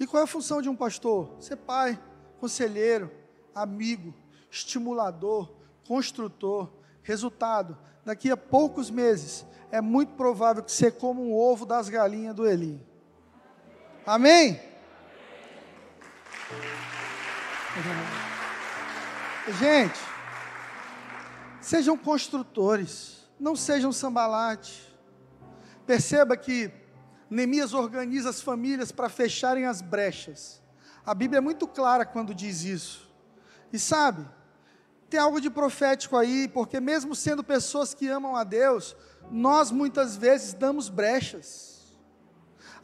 E qual é a função de um pastor? Ser pai, conselheiro, amigo, estimulador, construtor. Resultado: daqui a poucos meses, é muito provável que você coma um ovo das galinhas do Eli. Amém? [laughs] Gente, sejam construtores, não sejam sambalate. Perceba que Neemias organiza as famílias para fecharem as brechas. A Bíblia é muito clara quando diz isso. E sabe, tem algo de profético aí, porque mesmo sendo pessoas que amam a Deus, nós muitas vezes damos brechas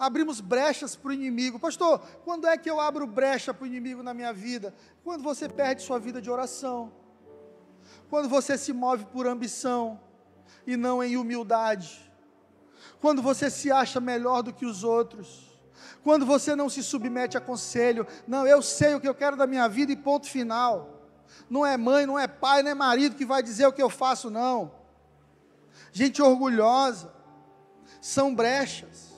abrimos brechas para o inimigo. Pastor, quando é que eu abro brecha para o inimigo na minha vida? Quando você perde sua vida de oração, quando você se move por ambição e não em humildade, quando você se acha melhor do que os outros, quando você não se submete a conselho, não, eu sei o que eu quero da minha vida e ponto final. Não é mãe, não é pai, não é marido que vai dizer o que eu faço, não. Gente orgulhosa, são brechas.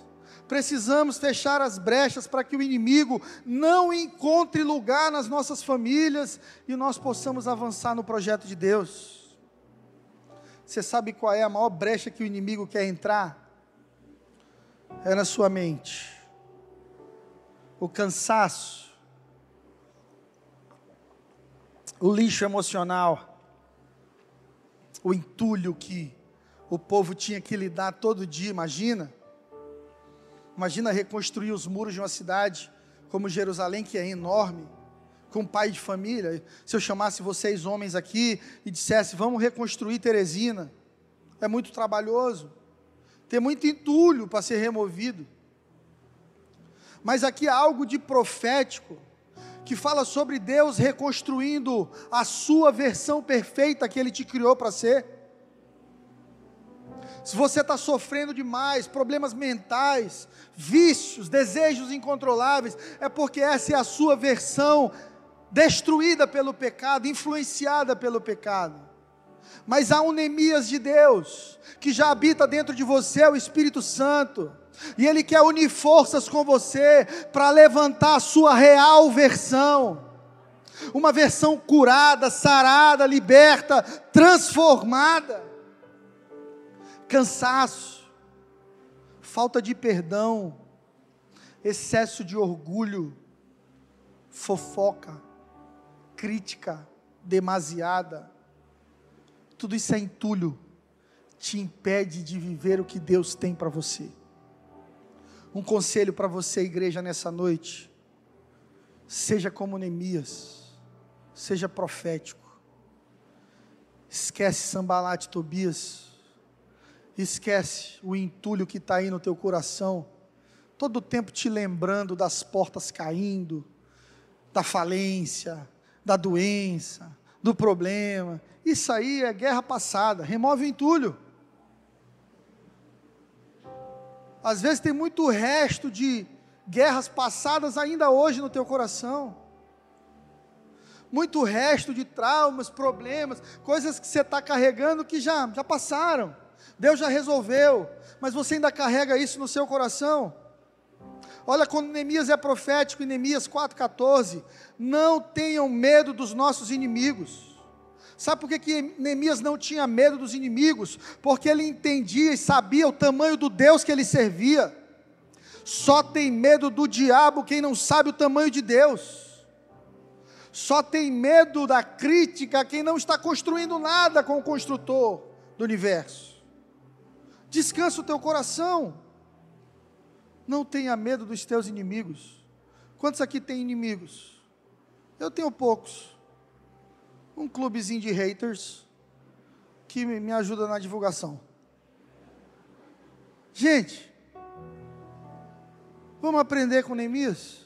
Precisamos fechar as brechas para que o inimigo não encontre lugar nas nossas famílias e nós possamos avançar no projeto de Deus. Você sabe qual é a maior brecha que o inimigo quer entrar? É na sua mente. O cansaço, o lixo emocional, o entulho que o povo tinha que lidar todo dia, imagina Imagina reconstruir os muros de uma cidade como Jerusalém, que é enorme, com pai de família. Se eu chamasse vocês homens aqui e dissesse, vamos reconstruir Teresina, é muito trabalhoso, tem muito entulho para ser removido. Mas aqui há algo de profético, que fala sobre Deus reconstruindo a sua versão perfeita que Ele te criou para ser. Se você está sofrendo demais, problemas mentais, vícios, desejos incontroláveis, é porque essa é a sua versão destruída pelo pecado, influenciada pelo pecado. Mas há um Neemias de Deus, que já habita dentro de você, o Espírito Santo, e ele quer unir forças com você para levantar a sua real versão. Uma versão curada, sarada, liberta, transformada cansaço, falta de perdão, excesso de orgulho, fofoca, crítica demasiada, tudo isso é entulho, te impede de viver o que Deus tem para você. Um conselho para você, igreja, nessa noite: seja como Neemias, seja profético, esquece Sambalate Tobias, Esquece o entulho que está aí no teu coração, todo o tempo te lembrando das portas caindo, da falência, da doença, do problema. Isso aí é guerra passada, remove o entulho. Às vezes tem muito resto de guerras passadas ainda hoje no teu coração. Muito resto de traumas, problemas, coisas que você está carregando que já, já passaram. Deus já resolveu, mas você ainda carrega isso no seu coração. Olha, quando Neemias é profético, em Neemias 4,14, não tenham medo dos nossos inimigos. Sabe por que, que Neemias não tinha medo dos inimigos? Porque ele entendia e sabia o tamanho do Deus que ele servia. Só tem medo do diabo quem não sabe o tamanho de Deus. Só tem medo da crítica quem não está construindo nada com o construtor do universo. Descansa o teu coração. Não tenha medo dos teus inimigos. Quantos aqui têm inimigos? Eu tenho poucos. Um clubezinho de haters que me ajuda na divulgação. Gente, vamos aprender com Neemias?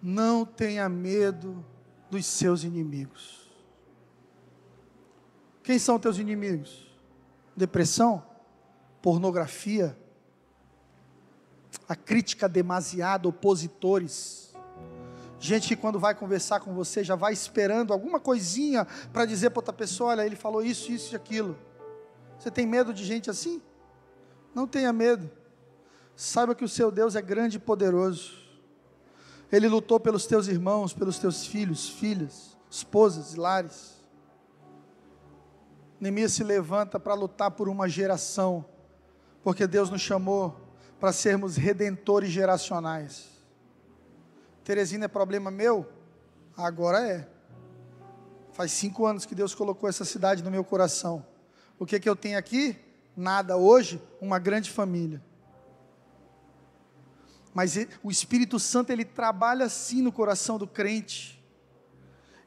Não tenha medo dos seus inimigos. Quem são teus inimigos? depressão, pornografia, a crítica demasiada, opositores. Gente que quando vai conversar com você já vai esperando alguma coisinha para dizer para outra pessoa: olha, ele falou isso, isso e aquilo. Você tem medo de gente assim? Não tenha medo. Saiba que o seu Deus é grande e poderoso. Ele lutou pelos teus irmãos, pelos teus filhos, filhas, esposas e lares. Neemias se levanta para lutar por uma geração, porque Deus nos chamou para sermos redentores geracionais. Teresina é problema meu? Agora é. Faz cinco anos que Deus colocou essa cidade no meu coração. O que, que eu tenho aqui? Nada. Hoje, uma grande família. Mas o Espírito Santo, ele trabalha assim no coração do crente.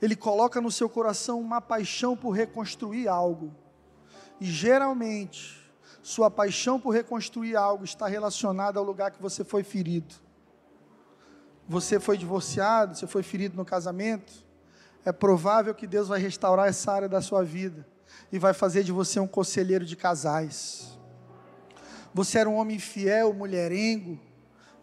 Ele coloca no seu coração uma paixão por reconstruir algo. E geralmente, sua paixão por reconstruir algo está relacionada ao lugar que você foi ferido. Você foi divorciado, você foi ferido no casamento. É provável que Deus vai restaurar essa área da sua vida e vai fazer de você um conselheiro de casais. Você era um homem fiel, mulherengo,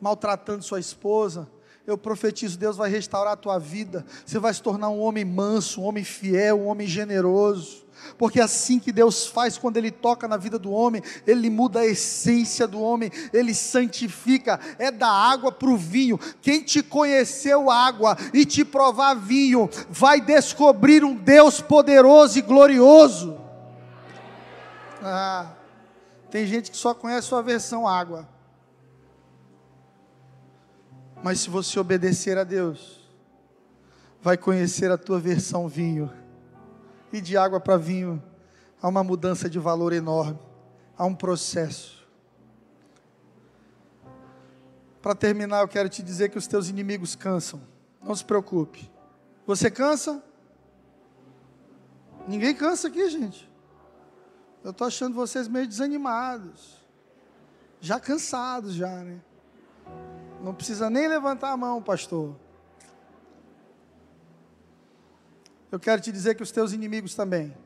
maltratando sua esposa, eu profetizo, Deus vai restaurar a tua vida. Você vai se tornar um homem manso, um homem fiel, um homem generoso. Porque é assim que Deus faz quando Ele toca na vida do homem, Ele muda a essência do homem, Ele santifica, é da água para o vinho. Quem te conheceu água e te provar vinho, vai descobrir um Deus poderoso e glorioso. Ah, tem gente que só conhece sua versão água. Mas se você obedecer a Deus, vai conhecer a tua versão vinho. E de água para vinho, há uma mudança de valor enorme, há um processo. Para terminar, eu quero te dizer que os teus inimigos cansam. Não se preocupe. Você cansa? Ninguém cansa aqui, gente. Eu estou achando vocês meio desanimados. Já cansados, já, né? Não precisa nem levantar a mão, pastor. Eu quero te dizer que os teus inimigos também.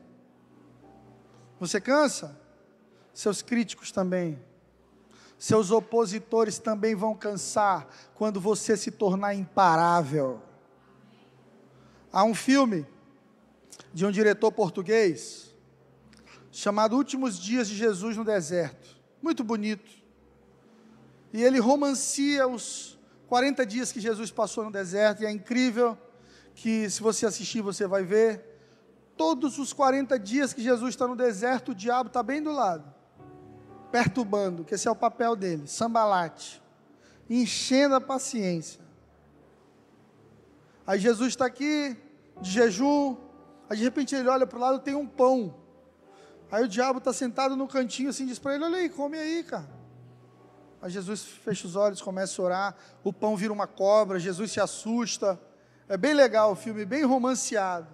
Você cansa? seus críticos também, seus opositores também vão cansar quando você se tornar imparável. Há um filme de um diretor português chamado Últimos Dias de Jesus no Deserto. Muito bonito. E ele romancia os 40 dias que Jesus passou no deserto, e é incrível que, se você assistir, você vai ver. Todos os 40 dias que Jesus está no deserto, o diabo está bem do lado, perturbando, que esse é o papel dele, sambalate, enchendo a paciência. Aí Jesus está aqui, de jejum, aí de repente ele olha para o lado, tem um pão. Aí o diabo está sentado no cantinho assim, diz para ele: Olha aí, come aí, cara. Aí Jesus fecha os olhos, começa a orar, o pão vira uma cobra, Jesus se assusta. É bem legal o filme, bem romanceado.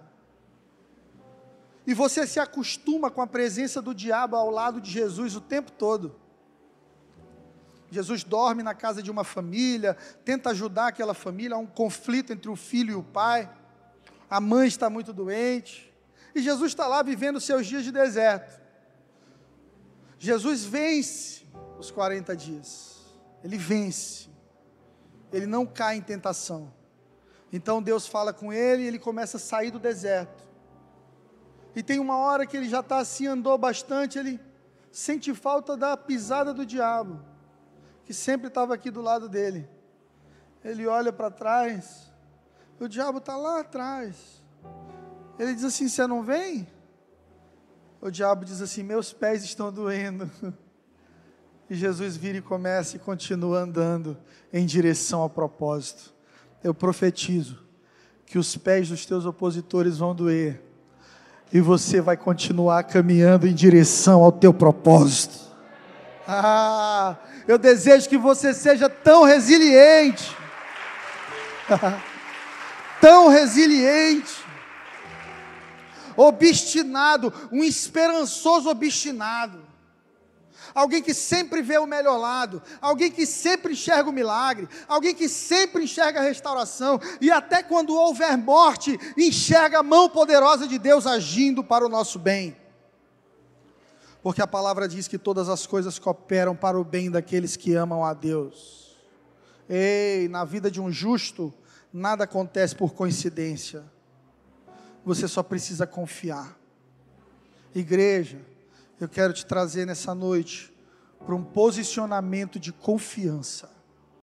E você se acostuma com a presença do diabo ao lado de Jesus o tempo todo. Jesus dorme na casa de uma família, tenta ajudar aquela família, há um conflito entre o filho e o pai. A mãe está muito doente. E Jesus está lá vivendo seus dias de deserto. Jesus vence os 40 dias. Ele vence. Ele não cai em tentação. Então Deus fala com ele e ele começa a sair do deserto. E tem uma hora que ele já está assim, andou bastante, ele sente falta da pisada do diabo, que sempre estava aqui do lado dele. Ele olha para trás, o diabo está lá atrás. Ele diz assim: Você não vem? O diabo diz assim: Meus pés estão doendo. [laughs] E Jesus vira e começa e continua andando em direção ao propósito. Eu profetizo que os pés dos teus opositores vão doer e você vai continuar caminhando em direção ao teu propósito. Ah, eu desejo que você seja tão resiliente, [laughs] tão resiliente, obstinado, um esperançoso obstinado alguém que sempre vê o melhor lado, alguém que sempre enxerga o milagre, alguém que sempre enxerga a restauração e até quando houver morte, enxerga a mão poderosa de Deus agindo para o nosso bem. Porque a palavra diz que todas as coisas cooperam para o bem daqueles que amam a Deus. Ei, na vida de um justo, nada acontece por coincidência. Você só precisa confiar. Igreja, eu quero te trazer nessa noite para um posicionamento de confiança.